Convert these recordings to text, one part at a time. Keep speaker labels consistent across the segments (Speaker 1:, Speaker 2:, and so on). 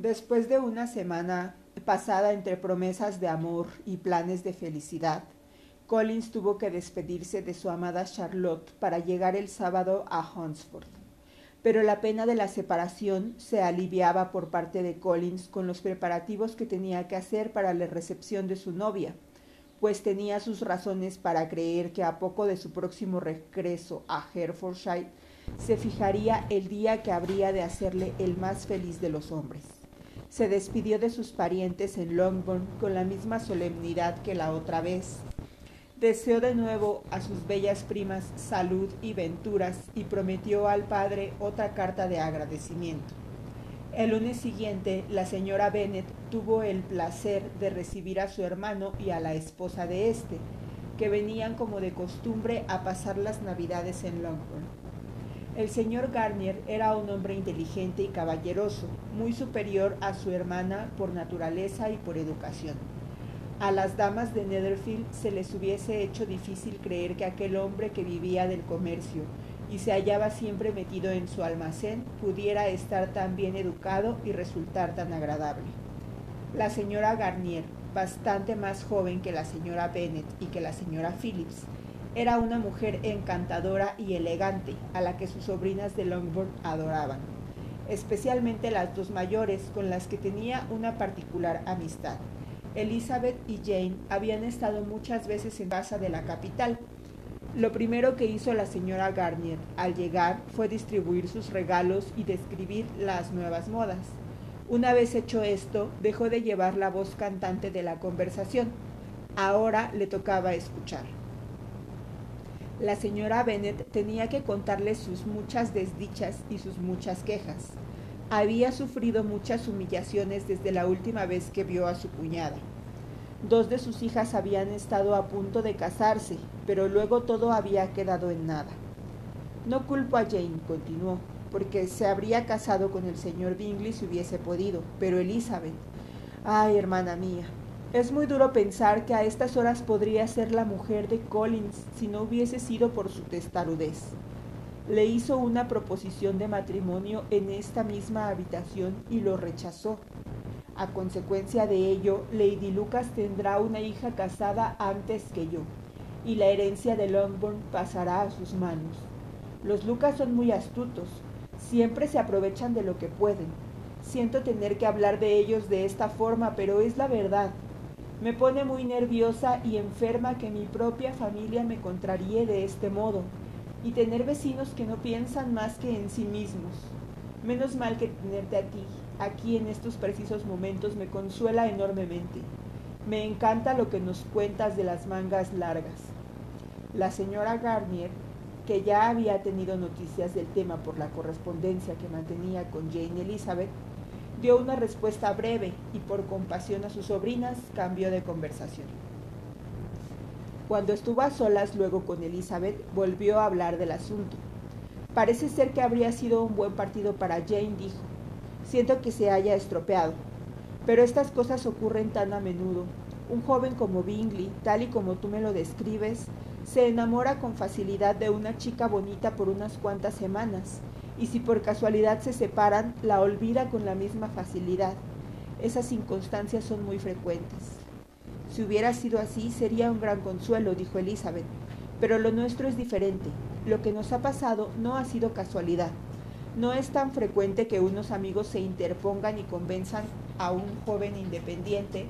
Speaker 1: Después de una semana pasada entre promesas de amor y planes de felicidad, Collins tuvo que despedirse de su amada Charlotte para llegar el sábado a Hunsford. Pero la pena de la separación se aliviaba por parte de Collins con los preparativos que tenía que hacer para la recepción de su novia, pues tenía sus razones para creer que a poco de su próximo regreso a Herefordshire se fijaría el día que habría de hacerle el más feliz de los hombres. Se despidió de sus parientes en Longbourn con la misma solemnidad que la otra vez. Deseó de nuevo a sus bellas primas salud y venturas y prometió al padre otra carta de agradecimiento. El lunes siguiente, la señora Bennet tuvo el placer de recibir a su hermano y a la esposa de éste, que venían como de costumbre a pasar las navidades en Longbourn. El señor Garnier era un hombre inteligente y caballeroso, muy superior a su hermana por naturaleza y por educación. A las damas de Netherfield se les hubiese hecho difícil creer que aquel hombre que vivía del comercio y se hallaba siempre metido en su almacén pudiera estar tan bien educado y resultar tan agradable. La señora Garnier, bastante más joven que la señora Bennet y que la señora Phillips, era una mujer encantadora y elegante, a la que sus sobrinas de Longbourn adoraban, especialmente las dos mayores, con las que tenía una particular amistad. Elizabeth y Jane habían estado muchas veces en casa de la capital. Lo primero que hizo la señora Garnier al llegar fue distribuir sus regalos y describir las nuevas modas. Una vez hecho esto, dejó de llevar la voz cantante de la conversación. Ahora le tocaba escuchar. La señora Bennet tenía que contarle sus muchas desdichas y sus muchas quejas. Había sufrido muchas humillaciones desde la última vez que vio a su cuñada. Dos de sus hijas habían estado a punto de casarse, pero luego todo había quedado en nada. No culpo a Jane, continuó, porque se habría casado con el señor Bingley si hubiese podido, pero Elizabeth. Ay, hermana mía, es muy duro pensar que a estas horas podría ser la mujer de Collins si no hubiese sido por su testarudez. Le hizo una proposición de matrimonio en esta misma habitación y lo rechazó. A consecuencia de ello, Lady Lucas tendrá una hija casada antes que yo, y la herencia de Longbourn pasará a sus manos. Los Lucas son muy astutos, siempre se aprovechan de lo que pueden. Siento tener que hablar de ellos de esta forma, pero es la verdad. Me pone muy nerviosa y enferma que mi propia familia me contraríe de este modo, y tener vecinos que no piensan más que en sí mismos. Menos mal que tenerte a ti, aquí en estos precisos momentos, me consuela enormemente. Me encanta lo que nos cuentas de las mangas largas. La señora Garnier, que ya había tenido noticias del tema por la correspondencia que mantenía con Jane Elizabeth, dio una respuesta breve y por compasión a sus sobrinas cambió de conversación. Cuando estuvo a solas luego con Elizabeth, volvió a hablar del asunto. Parece ser que habría sido un buen partido para Jane, dijo. Siento que se haya estropeado. Pero estas cosas ocurren tan a menudo. Un joven como Bingley, tal y como tú me lo describes, se enamora con facilidad de una chica bonita por unas cuantas semanas y si por casualidad se separan, la olvida con la misma facilidad. Esas circunstancias son muy frecuentes. Si hubiera sido así, sería un gran consuelo, dijo Elizabeth, pero lo nuestro es diferente. Lo que nos ha pasado no ha sido casualidad. No es tan frecuente que unos amigos se interpongan y convenzan a un joven independiente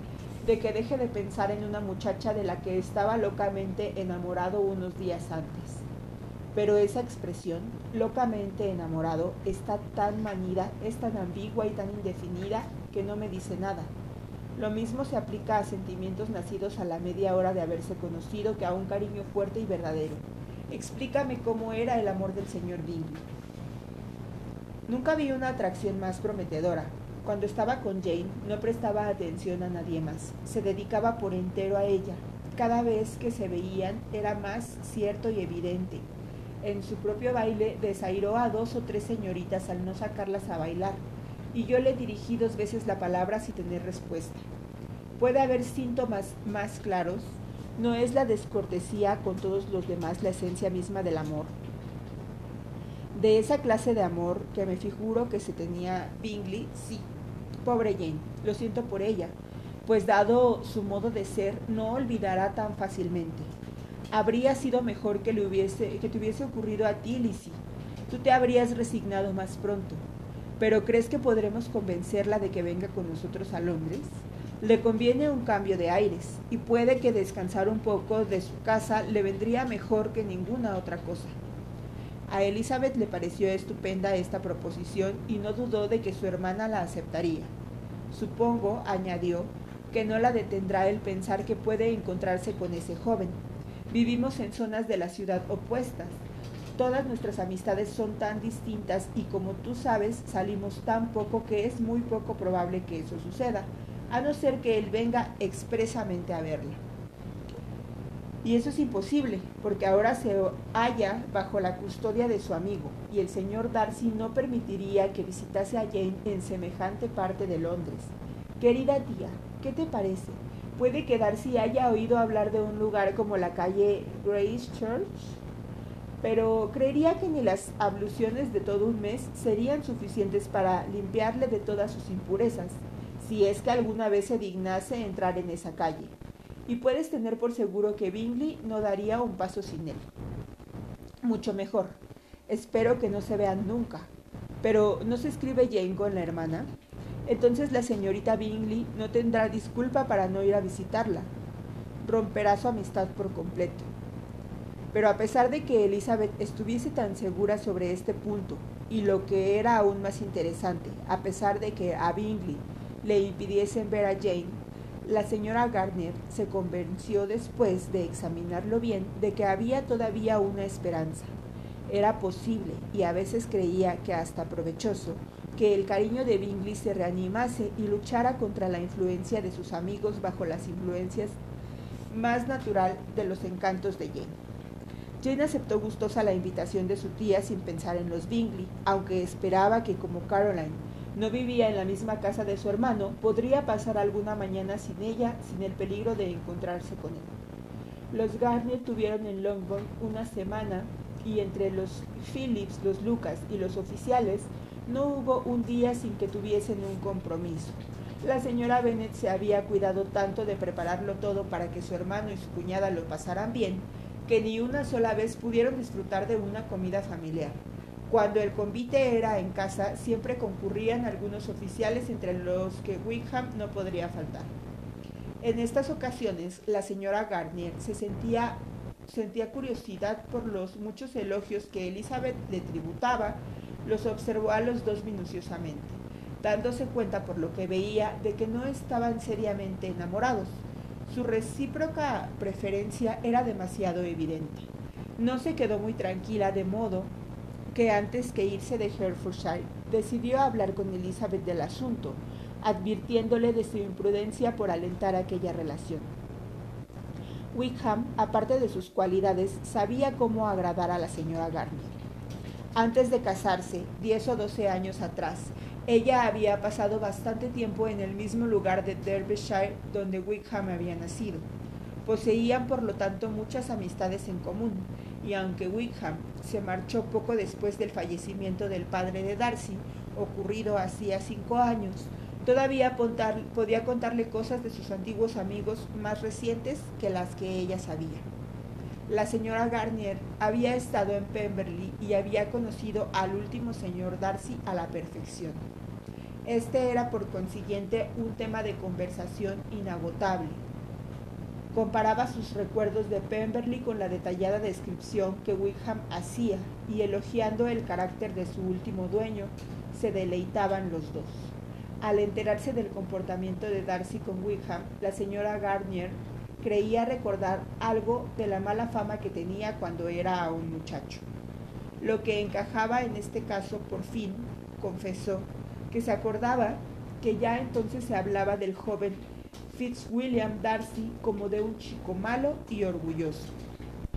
Speaker 1: de que deje de pensar en una muchacha de la que estaba locamente enamorado unos días antes pero esa expresión, locamente enamorado, está tan manida, es tan ambigua y tan indefinida que no me dice nada. Lo mismo se aplica a sentimientos nacidos a la media hora de haberse conocido que a un cariño fuerte y verdadero. Explícame cómo era el amor del señor Bingley. Nunca vi una atracción más prometedora. Cuando estaba con Jane no prestaba atención a nadie más, se dedicaba por entero a ella. Cada vez que se veían era más cierto y evidente en su propio baile desairó a dos o tres señoritas al no sacarlas a bailar, y yo le dirigí dos veces la palabra sin tener respuesta. Puede haber síntomas más claros, no es la descortesía con todos los demás la esencia misma del amor. De esa clase de amor que me figuro que se tenía Bingley, sí, Pobre Jane, lo siento por ella, pues dado su modo de ser, no olvidará tan fácilmente. Habría sido mejor que, le hubiese, que te hubiese ocurrido a ti, Lizzie. Tú te habrías resignado más pronto. Pero ¿crees que podremos convencerla de que venga con nosotros a Londres? Le conviene un cambio de aires y puede que descansar un poco de su casa le vendría mejor que ninguna otra cosa. A Elizabeth le pareció estupenda esta proposición y no dudó de que su hermana la aceptaría. Supongo, añadió, que no la detendrá el pensar que puede encontrarse con ese joven. Vivimos en zonas de la ciudad opuestas. Todas nuestras amistades son tan distintas y como tú sabes, salimos tan poco que es muy poco probable que eso suceda a no ser que él venga expresamente a verla. Y eso es imposible, porque ahora se halla bajo la custodia de su amigo, y el señor Darcy no permitiría que visitase a Jane en semejante parte de Londres. Querida tía, ¿qué te parece? Puede que Darcy haya oído hablar de un lugar como la calle Grace Church, pero creería que ni las abluciones de todo un mes serían suficientes para limpiarle de todas sus impurezas si es que alguna vez se dignase entrar en esa calle. Y puedes tener por seguro que Bingley no daría un paso sin él. Mucho mejor. Espero que no se vean nunca. Pero ¿no se escribe Jane con la hermana? Entonces la señorita Bingley no tendrá disculpa para no ir a visitarla. Romperá su amistad por completo. Pero a pesar de que Elizabeth estuviese tan segura sobre este punto, y lo que era aún más interesante, a pesar de que a Bingley le impidiesen ver a Jane, la señora Gardner se convenció después de examinarlo bien de que había todavía una esperanza. Era posible, y a veces creía que hasta provechoso, que el cariño de Bingley se reanimase y luchara contra la influencia de sus amigos bajo las influencias más natural de los encantos de Jane. Jane aceptó gustosa la invitación de su tía sin pensar en los Bingley, aunque esperaba que como Caroline no vivía en la misma casa de su hermano, podría pasar alguna mañana sin ella, sin el peligro de encontrarse con él. Los Garnier tuvieron en Longbourn una semana y entre los Phillips, los Lucas y los oficiales no hubo un día sin que tuviesen un compromiso. La señora Bennet se había cuidado tanto de prepararlo todo para que su hermano y su cuñada lo pasaran bien, que ni una sola vez pudieron disfrutar de una comida familiar. Cuando el convite era en casa, siempre concurrían algunos oficiales entre los que Wickham no podría faltar. En estas ocasiones, la señora Garnier se sentía, sentía curiosidad por los muchos elogios que Elizabeth le tributaba, los observó a los dos minuciosamente, dándose cuenta por lo que veía de que no estaban seriamente enamorados. Su recíproca preferencia era demasiado evidente. No se quedó muy tranquila de modo que antes que irse de Herefordshire decidió hablar con Elizabeth del asunto, advirtiéndole de su imprudencia por alentar aquella relación. Wickham, aparte de sus cualidades, sabía cómo agradar a la señora Garnier. Antes de casarse, diez o doce años atrás, ella había pasado bastante tiempo en el mismo lugar de Derbyshire donde Wickham había nacido. Poseían, por lo tanto, muchas amistades en común, y aunque Wickham se marchó poco después del fallecimiento del padre de Darcy, ocurrido hacía cinco años, todavía podía contarle cosas de sus antiguos amigos más recientes que las que ella sabía. La señora Garnier había estado en Pemberley y había conocido al último señor Darcy a la perfección. Este era por consiguiente un tema de conversación inagotable Comparaba sus recuerdos de Pemberley con la detallada descripción que Wickham hacía y elogiando el carácter de su último dueño, se deleitaban los dos. Al enterarse del comportamiento de Darcy con Wickham, la señora Garnier creía recordar algo de la mala fama que tenía cuando era un muchacho. Lo que encajaba en este caso, por fin, confesó que se acordaba que ya entonces se hablaba del joven Fitzwilliam Darcy como de un chico malo y orgulloso.